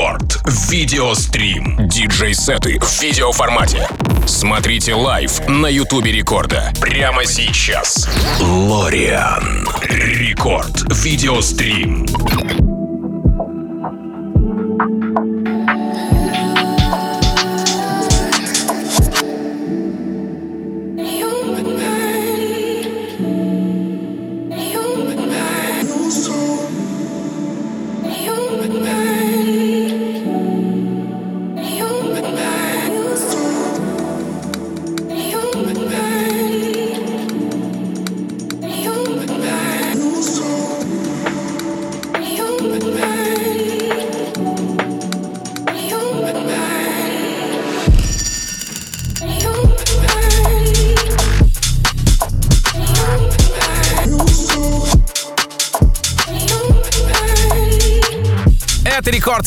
Рекорд. Видеострим. Диджей-сеты в видеоформате. Смотрите live на Ютубе Рекорда. Прямо сейчас. Lørean. Рекорд. Видеострим.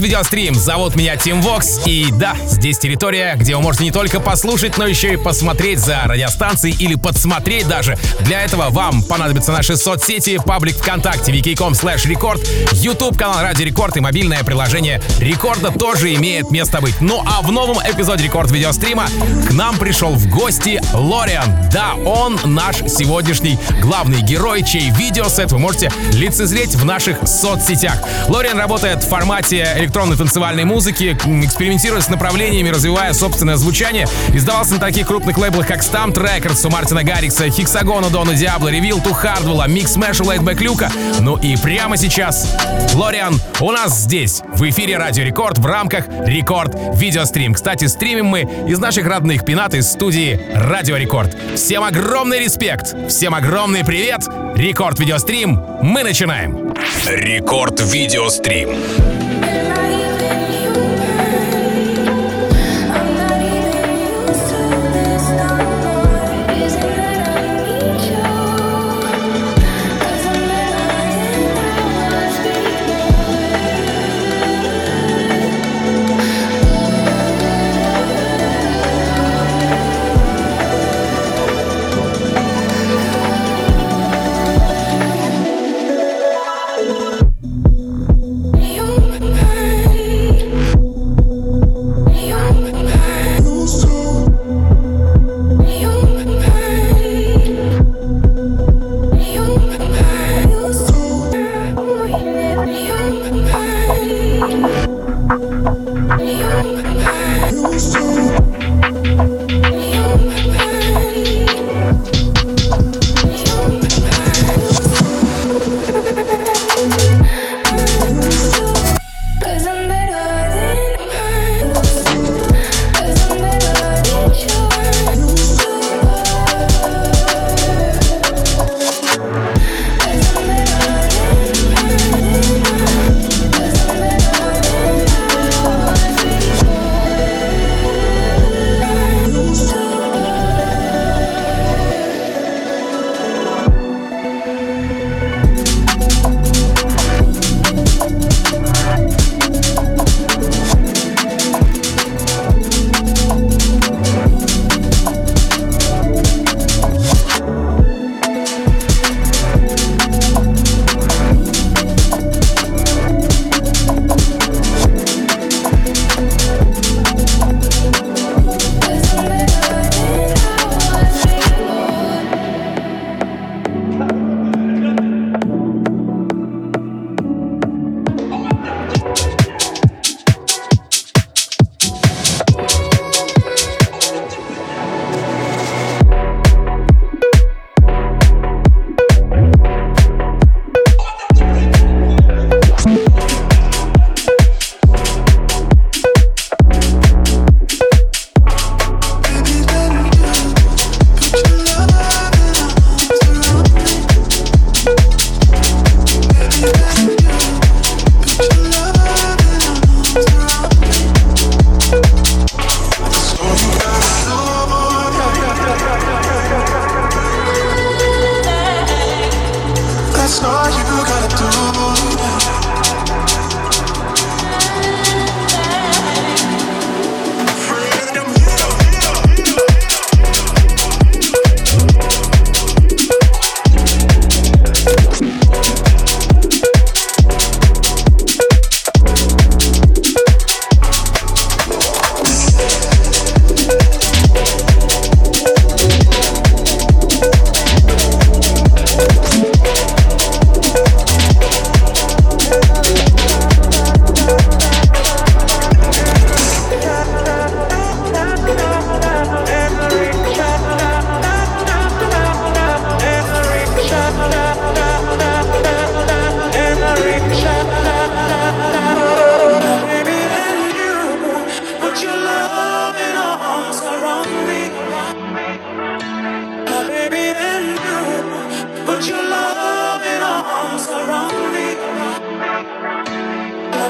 Видеострим. Зовут меня Тим Вокс. И да, здесь территория, где вы можете не только послушать, но еще и посмотреть за радиостанцией или подсмотреть даже. Для этого вам понадобятся наши соцсети, паблик ВКонтакте, vk.com slash record, YouTube канал Радио Рекорд и мобильное приложение Рекорда тоже имеет место быть. Ну а в новом эпизоде Рекорд Видеострима к нам пришел в гости Lørean. Да, он наш сегодняшний главный герой, чей видеосет вы можете лицезреть в наших соцсетях. Lørean работает в формате электронной танцевальной музыки, экспериментируя с направлениями, развивая собственное звучание. Издавался на таких крупных лейблах, как STMPD Records у Мартина Гаррикса, Hexagon Дона Диабло, Revealed Хардвелла, Mixmash Laidback Люка. Ну и прямо сейчас Lørean у нас здесь, в эфире Радио Рекорд в рамках Рекорд Видеострим. Кстати, стримим мы из наших родных пенат, из студии Радио Рекорд. Всем огромный респект, всем огромный привет. Рекорд Видеострим, мы начинаем. Рекорд Видеострим.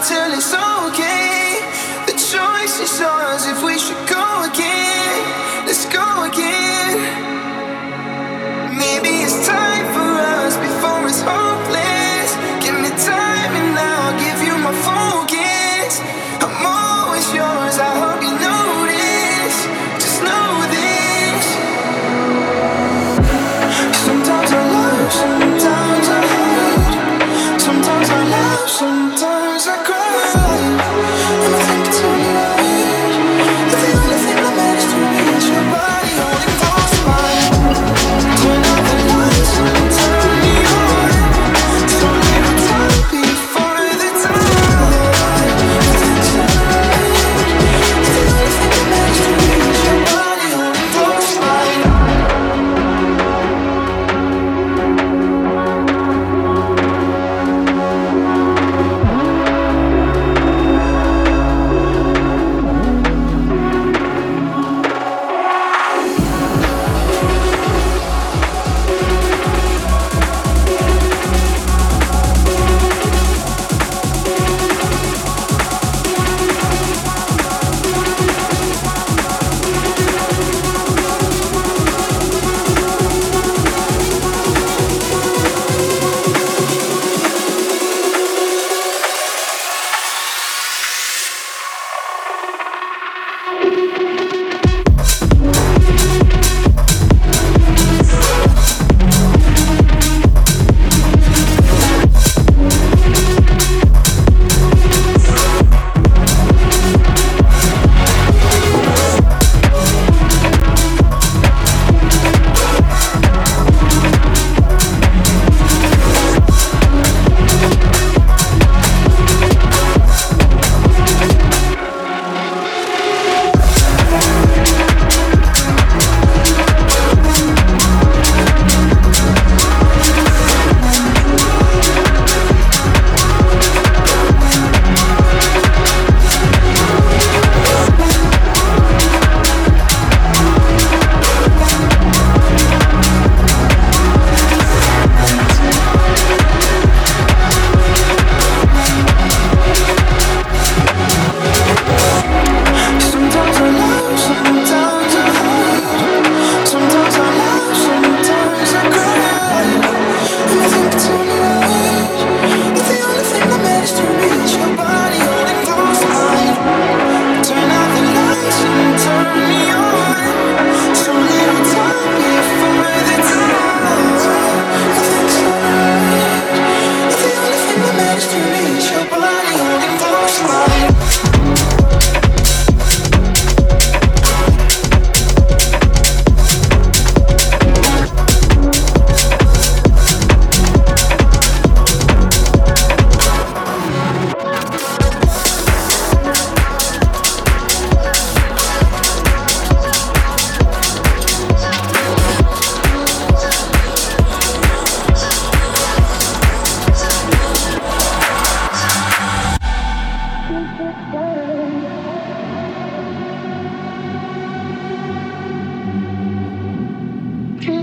until it's okay. The choice is ours if we should.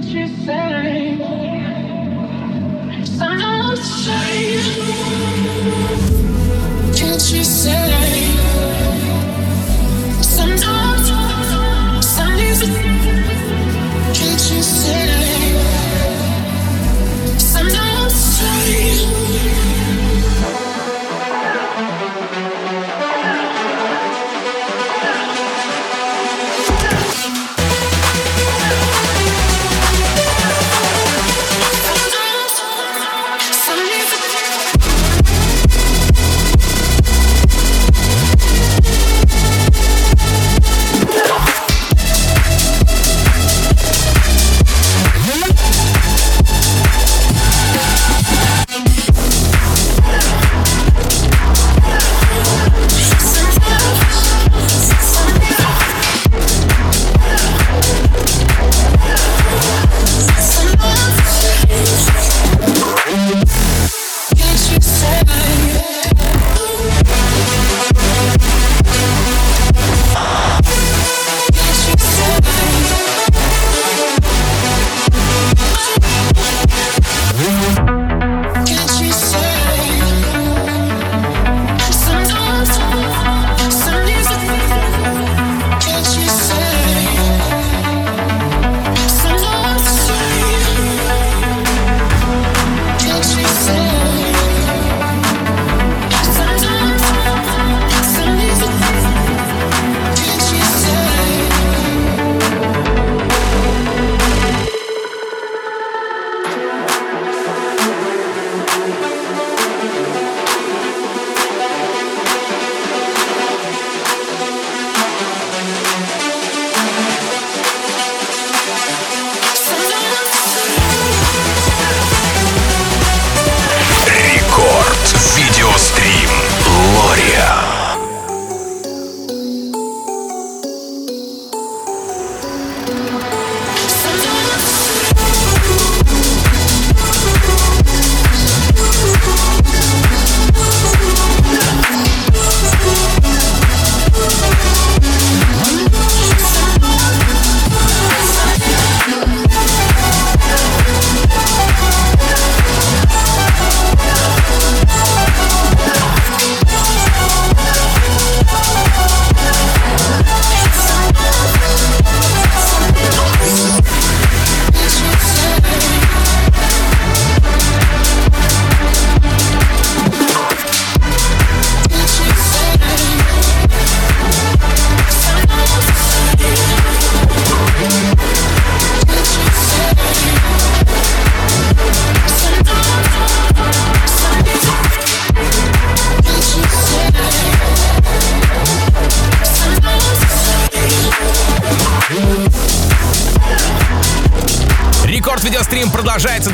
you say. Can't you say?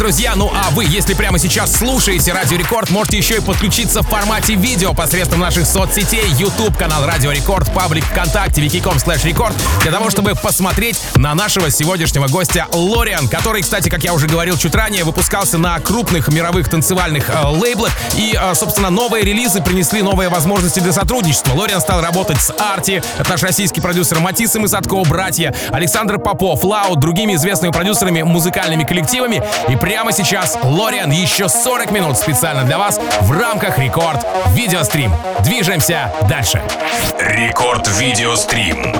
Друзья. Ну вы, если прямо сейчас слушаете Радио Рекорд, можете еще и подключиться в формате видео посредством наших соцсетей, YouTube, канал Радио Рекорд, паблик ВКонтакте, vk.com slash record, для того, чтобы посмотреть на нашего сегодняшнего гостя Lørean, который, кстати, как я уже говорил чуть ранее, выпускался на крупных мировых танцевальных э, лейблах. И, э, собственно, новые релизы принесли новые возможности для сотрудничества. Lørean стал работать с Арти, это наш российский продюсер Matisse & Sadko, братья, Александр Попов, Лаут, другими известными продюсерами, музыкальными коллективами. И прямо сейчас Лориан еще 40 минут специально для вас в рамках Рекорд Видеострим. Движемся дальше. Рекорд Видеострим.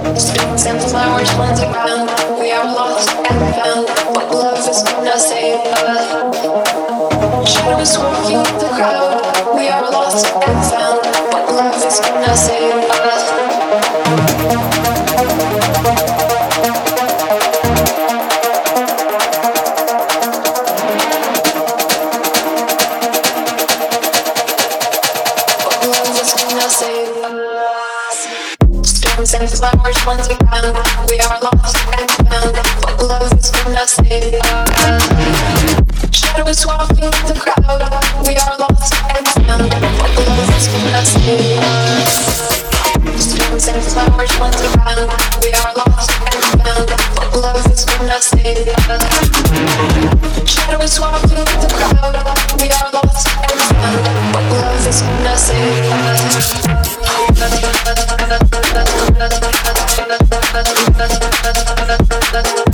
We are lost and found, but love is gonna save us. Flowers once again. We are lost and found, but love is gonna save us. Shadows walking the crowd. We are lost and found, but love is gonna save us. Stones and flowers once. We are lost and found, but love is gonna save us. Shadows walking the crowd. We are lost and found, but love is gonna save us. That's what that's what that's what that's what that's what that's what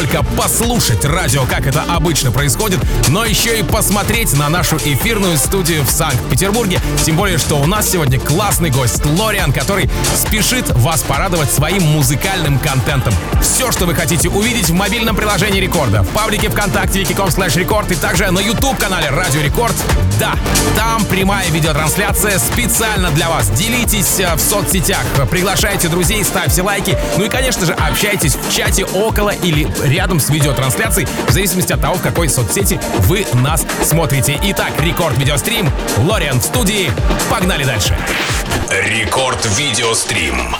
можете не только послушать радио, как это обычно происходит, но еще и посмотреть на нашу эфирную студию в Санкт-Петербурге. Тем более, что у нас сегодня классный гость Лориан, который спешит вас порадовать своим музыкальным контентом. Все, что вы хотите увидеть в мобильном приложении Рекорда, в паблике ВКонтакте wiki.com slash рекорд и также на YouTube-канале Радио Рекорд. Да, там прямая видеотрансляция специально для вас. Делитесь э, в соцсетях, приглашайте друзей, ставьте лайки. Ну и, конечно же, общайтесь в чате около или рядом с видеотрансляцией, в зависимости от того, в какой соцсети вы нас смотрите. Итак, рекорд видеострим. Лориан в студии. Погнали дальше. Рекорд видеострим.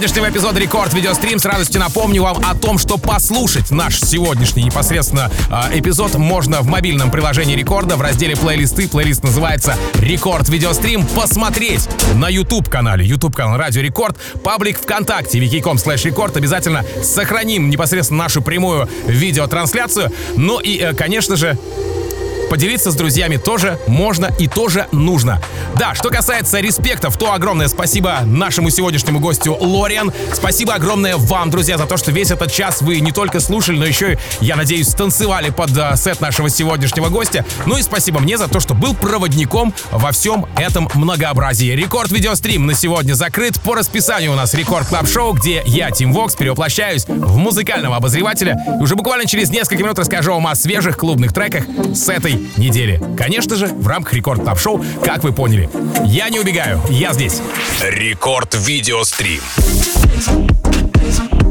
Сегодняшнего эпизода Рекорд Видеострим с радостью напомню вам о том, что послушать наш сегодняшний непосредственно э, эпизод можно в мобильном приложении Рекорда в разделе плейлисты. Плейлист называется Рекорд Видеострим. Посмотреть на YouTube канале, YouTube канал Радио Рекорд, паблик ВКонтакте, vk.com slash record. Обязательно сохраним непосредственно нашу прямую видеотрансляцию. Ну и, э, конечно же, Поделиться с друзьями тоже можно и тоже нужно. Да, что касается респектов, то огромное спасибо нашему сегодняшнему гостю Lørean. Спасибо огромное вам, друзья, за то, что весь этот час вы не только слушали, но еще, я надеюсь, танцевали под э, сет нашего сегодняшнего гостя. Ну и спасибо мне за то, что был проводником во всем этом многообразии. Рекорд видеострим на сегодня закрыт. По расписанию у нас Рекорд Club Show, где я, Тим Вокс, перевоплощаюсь в музыкального обозревателя. И уже буквально через несколько минут расскажу вам о свежих клубных треках с этой недели. Конечно же, в рамках Рекорд Club Show, как вы поняли. Я не убегаю, я здесь. Рекорд видеострим. Thank